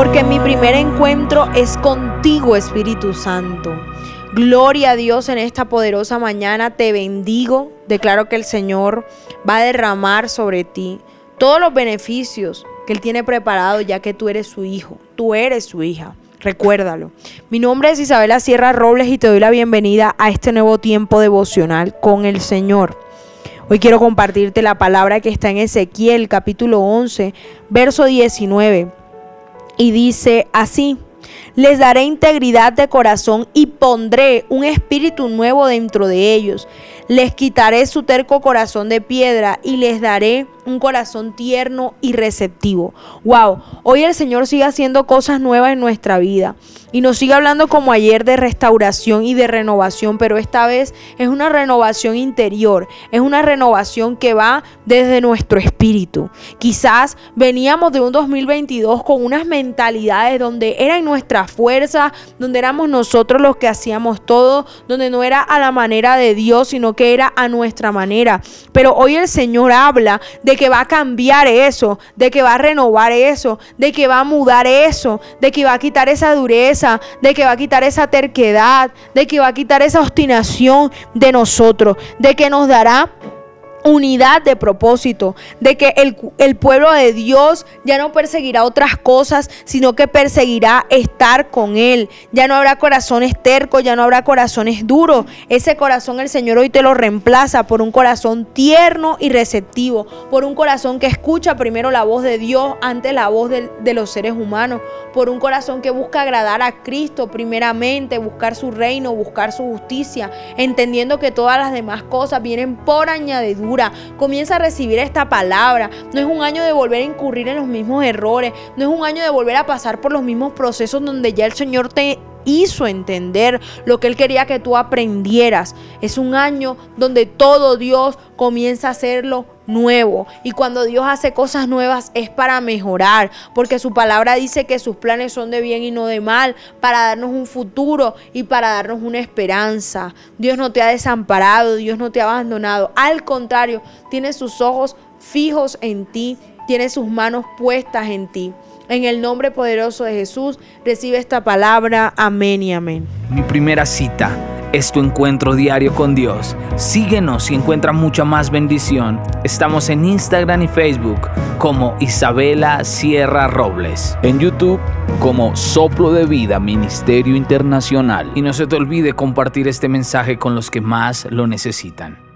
porque mi primer encuentro es contigo, Espíritu Santo. Gloria a Dios en esta poderosa mañana, te bendigo, declaro que el Señor va a derramar sobre ti todos los beneficios que Él tiene preparado ya que tú eres su hijo, tú eres su hija. Recuérdalo. Mi nombre es Isabela Sierra Robles y te doy la bienvenida a este nuevo tiempo devocional con el Señor. Hoy quiero compartirte la palabra que está en Ezequiel capítulo 11, verso 19. Y dice así, les daré integridad de corazón y pondré un espíritu nuevo dentro de ellos. Les quitaré su terco corazón de piedra y les daré un corazón tierno y receptivo. Wow, hoy el Señor sigue haciendo cosas nuevas en nuestra vida y nos sigue hablando como ayer de restauración y de renovación, pero esta vez es una renovación interior, es una renovación que va desde nuestro espíritu. Quizás veníamos de un 2022 con unas mentalidades donde era en nuestra fuerza, donde éramos nosotros los que hacíamos todo, donde no era a la manera de Dios, sino que era a nuestra manera. Pero hoy el Señor habla de que va a cambiar eso, de que va a renovar eso, de que va a mudar eso, de que va a quitar esa dureza, de que va a quitar esa terquedad, de que va a quitar esa obstinación de nosotros, de que nos dará unidad de propósito, de que el, pueblo de Dios ya no perseguirá otras cosas, sino que perseguirá estar con Él. Ya no habrá corazones tercos, ya no habrá corazones duros. Ese corazón el Señor hoy te lo reemplaza por un corazón tierno y receptivo, por un corazón que escucha primero la voz de Dios antes la voz de, de los seres humanos, por un corazón que busca agradar a Cristo primeramente, buscar su reino, buscar su justicia, entendiendo que todas las demás cosas vienen por añadidura Comienza a recibir esta palabra. No es un año de volver a incurrir en los mismos errores. No es un año de volver a pasar por los mismos procesos donde ya el Señor te hizo entender lo que Él quería que tú aprendieras. Es un año donde todo Dios comienza a hacerlo nuevo. Y cuando Dios hace cosas nuevas es para mejorar, porque su palabra dice que sus planes son de bien y no de mal, para darnos un futuro y para darnos una esperanza. Dios no te ha desamparado, Dios no te ha abandonado. Al contrario, tiene sus ojos fijos en ti, tiene sus manos puestas en ti. En el nombre poderoso de Jesús, recibe esta palabra. Amén y amén. Mi primera cita es tu encuentro diario con Dios. Síguenos y encuentra mucha más bendición. Estamos en Instagram y Facebook como Isabela Sierra Robles. En YouTube como Soplo de Vida Ministerio Internacional. Y no se te olvide compartir este mensaje con los que más lo necesitan.